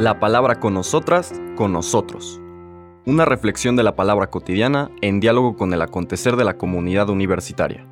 La palabra con nosotras, con nosotros. Una reflexión de la palabra cotidiana en diálogo con el acontecer de la comunidad universitaria.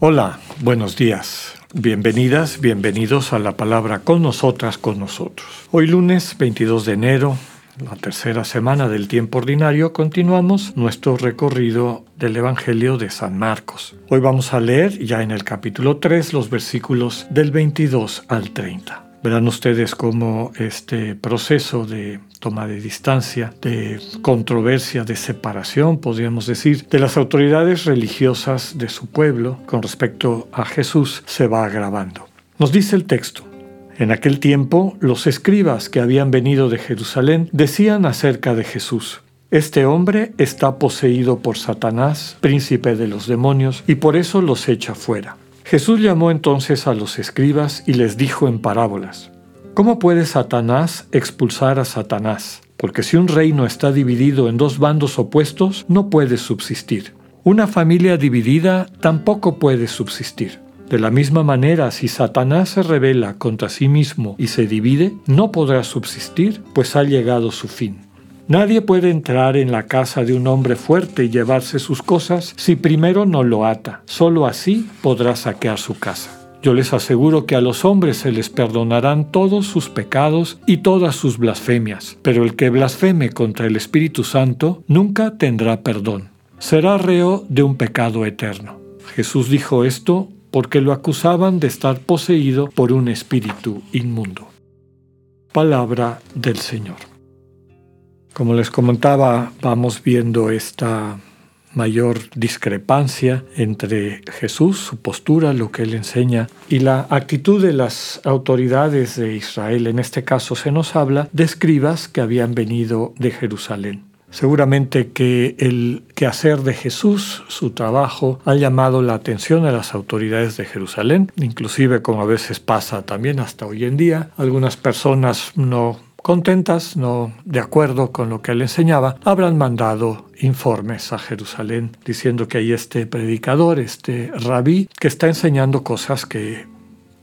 Hola, buenos días. Bienvenidas, bienvenidos a la palabra con nosotras, con nosotros. Hoy lunes 22 de enero, la tercera semana del tiempo ordinario, continuamos nuestro recorrido del Evangelio de San Marcos. Hoy vamos a leer ya en el capítulo 3 los versículos del 22 al 30. Verán ustedes cómo este proceso de toma de distancia, de controversia, de separación, podríamos decir, de las autoridades religiosas de su pueblo con respecto a Jesús se va agravando. Nos dice el texto, en aquel tiempo los escribas que habían venido de Jerusalén decían acerca de Jesús, este hombre está poseído por Satanás, príncipe de los demonios, y por eso los echa fuera. Jesús llamó entonces a los escribas y les dijo en parábolas, ¿Cómo puede Satanás expulsar a Satanás? Porque si un reino está dividido en dos bandos opuestos, no puede subsistir. Una familia dividida tampoco puede subsistir. De la misma manera, si Satanás se revela contra sí mismo y se divide, no podrá subsistir, pues ha llegado su fin. Nadie puede entrar en la casa de un hombre fuerte y llevarse sus cosas si primero no lo ata. Solo así podrá saquear su casa. Yo les aseguro que a los hombres se les perdonarán todos sus pecados y todas sus blasfemias, pero el que blasfeme contra el Espíritu Santo nunca tendrá perdón. Será reo de un pecado eterno. Jesús dijo esto porque lo acusaban de estar poseído por un espíritu inmundo. Palabra del Señor. Como les comentaba, vamos viendo esta mayor discrepancia entre Jesús, su postura, lo que él enseña, y la actitud de las autoridades de Israel. En este caso se nos habla de escribas que habían venido de Jerusalén. Seguramente que el quehacer de Jesús, su trabajo, ha llamado la atención a las autoridades de Jerusalén, inclusive como a veces pasa también hasta hoy en día. Algunas personas no contentas, no de acuerdo con lo que él enseñaba, habrán mandado informes a Jerusalén diciendo que hay este predicador, este rabí, que está enseñando cosas que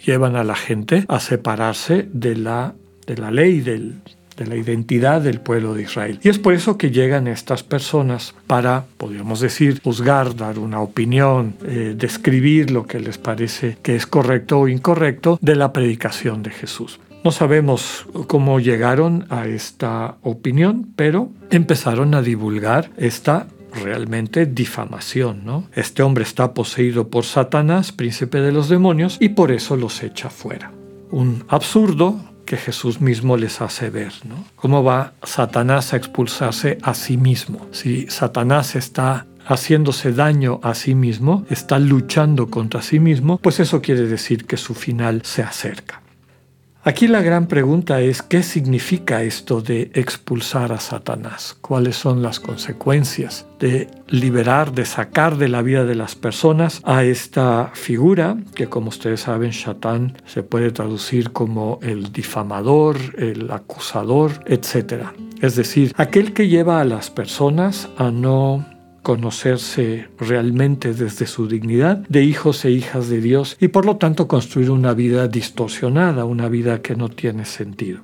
llevan a la gente a separarse de la, de la ley, del, de la identidad del pueblo de Israel. Y es por eso que llegan estas personas para, podríamos decir, juzgar, dar una opinión, eh, describir lo que les parece que es correcto o incorrecto de la predicación de Jesús. No sabemos cómo llegaron a esta opinión, pero empezaron a divulgar esta realmente difamación, ¿no? Este hombre está poseído por Satanás, príncipe de los demonios, y por eso los echa fuera. Un absurdo que Jesús mismo les hace ver, ¿no? ¿Cómo va Satanás a expulsarse a sí mismo? Si Satanás está haciéndose daño a sí mismo, está luchando contra sí mismo, pues eso quiere decir que su final se acerca. Aquí la gran pregunta es, ¿qué significa esto de expulsar a Satanás? ¿Cuáles son las consecuencias de liberar, de sacar de la vida de las personas a esta figura que como ustedes saben, Satán se puede traducir como el difamador, el acusador, etc. Es decir, aquel que lleva a las personas a no conocerse realmente desde su dignidad de hijos e hijas de Dios y por lo tanto construir una vida distorsionada, una vida que no tiene sentido.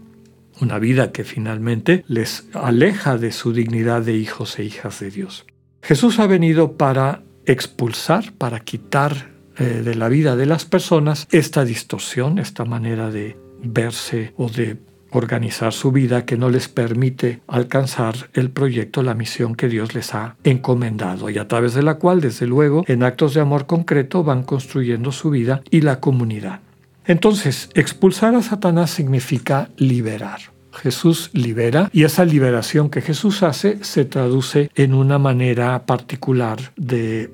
Una vida que finalmente les aleja de su dignidad de hijos e hijas de Dios. Jesús ha venido para expulsar, para quitar eh, de la vida de las personas esta distorsión, esta manera de verse o de organizar su vida que no les permite alcanzar el proyecto, la misión que Dios les ha encomendado y a través de la cual, desde luego, en actos de amor concreto van construyendo su vida y la comunidad. Entonces, expulsar a Satanás significa liberar. Jesús libera y esa liberación que Jesús hace se traduce en una manera particular de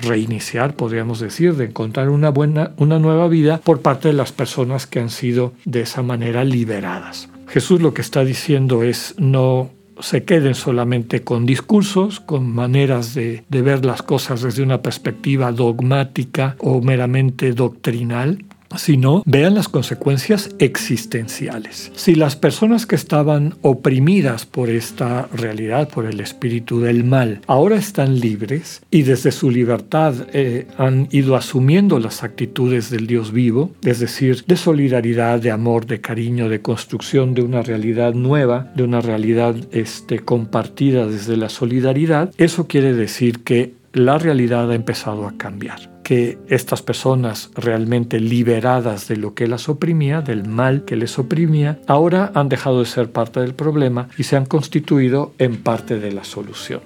reiniciar, podríamos decir, de encontrar una buena, una nueva vida por parte de las personas que han sido de esa manera liberadas. Jesús lo que está diciendo es no se queden solamente con discursos, con maneras de, de ver las cosas desde una perspectiva dogmática o meramente doctrinal, sino vean las consecuencias existenciales. Si las personas que estaban oprimidas por esta realidad, por el espíritu del mal, ahora están libres y desde su libertad eh, han ido asumiendo las actitudes del Dios vivo, es decir, de solidaridad, de amor, de cariño, de construcción de una realidad nueva, de una realidad este, compartida desde la solidaridad, eso quiere decir que la realidad ha empezado a cambiar que estas personas realmente liberadas de lo que las oprimía, del mal que les oprimía, ahora han dejado de ser parte del problema y se han constituido en parte de la solución.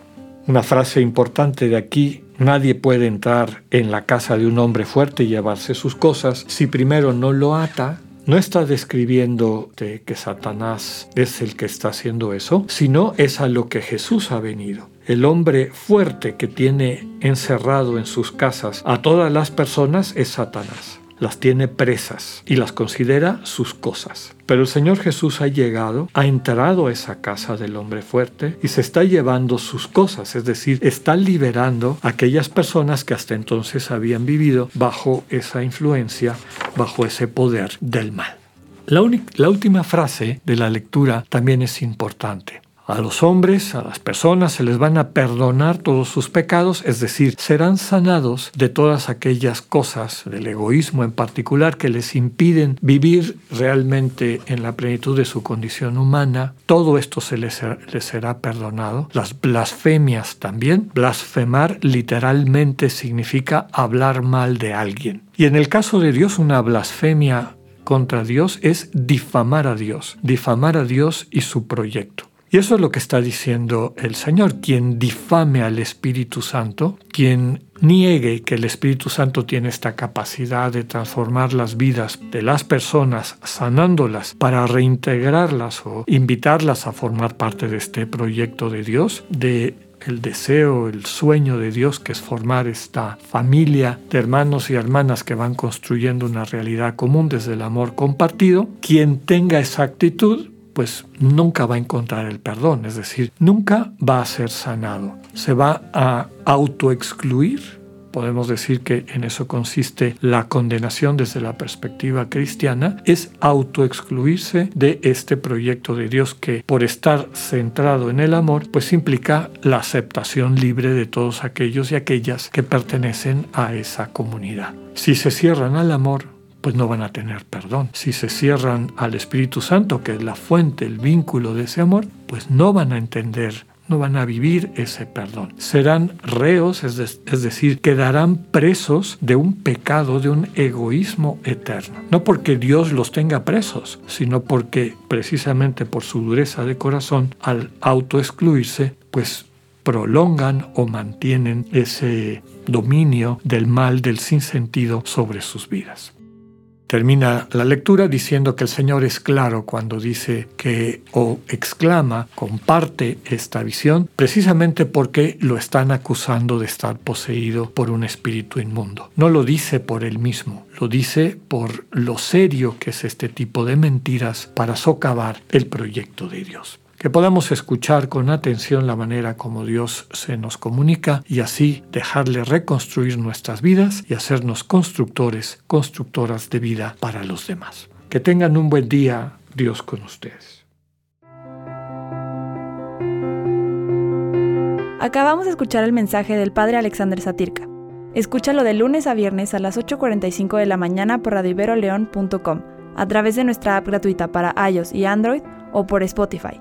Una frase importante de aquí, nadie puede entrar en la casa de un hombre fuerte y llevarse sus cosas si primero no lo ata no está describiendo de que Satanás es el que está haciendo eso, sino es a lo que Jesús ha venido. El hombre fuerte que tiene encerrado en sus casas a todas las personas es Satanás las tiene presas y las considera sus cosas. Pero el Señor Jesús ha llegado, ha entrado a esa casa del hombre fuerte y se está llevando sus cosas, es decir, está liberando a aquellas personas que hasta entonces habían vivido bajo esa influencia, bajo ese poder del mal. La, la última frase de la lectura también es importante. A los hombres, a las personas, se les van a perdonar todos sus pecados, es decir, serán sanados de todas aquellas cosas, del egoísmo en particular, que les impiden vivir realmente en la plenitud de su condición humana. Todo esto se les, será perdonado. Las blasfemias también. Blasfemar literalmente significa hablar mal de alguien. Y en el caso de Dios, una blasfemia contra Dios es difamar a Dios, difamar a Dios y su proyecto. Y eso es lo que está diciendo el Señor. Quien difame al Espíritu Santo, quien niegue que el Espíritu Santo tiene esta capacidad de transformar las vidas de las personas, sanándolas para reintegrarlas o invitarlas a formar parte de este proyecto de Dios, de el deseo, el sueño de Dios que es formar esta familia de hermanos y hermanas que van construyendo una realidad común desde el amor compartido, quien tenga esa actitud pues nunca va a encontrar el perdón, es decir, nunca va a ser sanado. Se va a autoexcluir. Podemos decir que en eso consiste la condenación desde la perspectiva cristiana, es autoexcluirse de este proyecto de Dios que por estar centrado en el amor, pues implica la aceptación libre de todos aquellos y aquellas que pertenecen a esa comunidad. Si se cierran al amor, pues no van a tener perdón. Si se cierran al Espíritu Santo, que es la fuente, el vínculo de ese amor, pues no van a entender no van a vivir ese perdón. Serán reos, es, decir, quedarán presos de un pecado, de un egoísmo eterno. No porque Dios los tenga presos, sino porque precisamente por su dureza de corazón, al autoexcluirse, pues prolongan o mantienen ese dominio del mal, del sinsentido sobre sus vidas. Termina la lectura diciendo que el Señor es claro cuando dice que o exclama, comparte esta visión, precisamente porque lo están acusando de estar poseído por un espíritu inmundo. No lo dice por él mismo, lo dice por lo serio que es este tipo de mentiras para socavar el proyecto de Dios que podamos escuchar con atención la manera como Dios se nos comunica y así dejarle reconstruir nuestras vidas y hacernos constructores, constructoras de vida para los demás. Que tengan un buen día, Dios con ustedes. Acabamos de escuchar el mensaje del Padre Alexander Satirka. Escúchalo de lunes a viernes a las 8.45 de la mañana por radioiberoleón.com, a través de nuestra app gratuita para iOS y Android o por Spotify.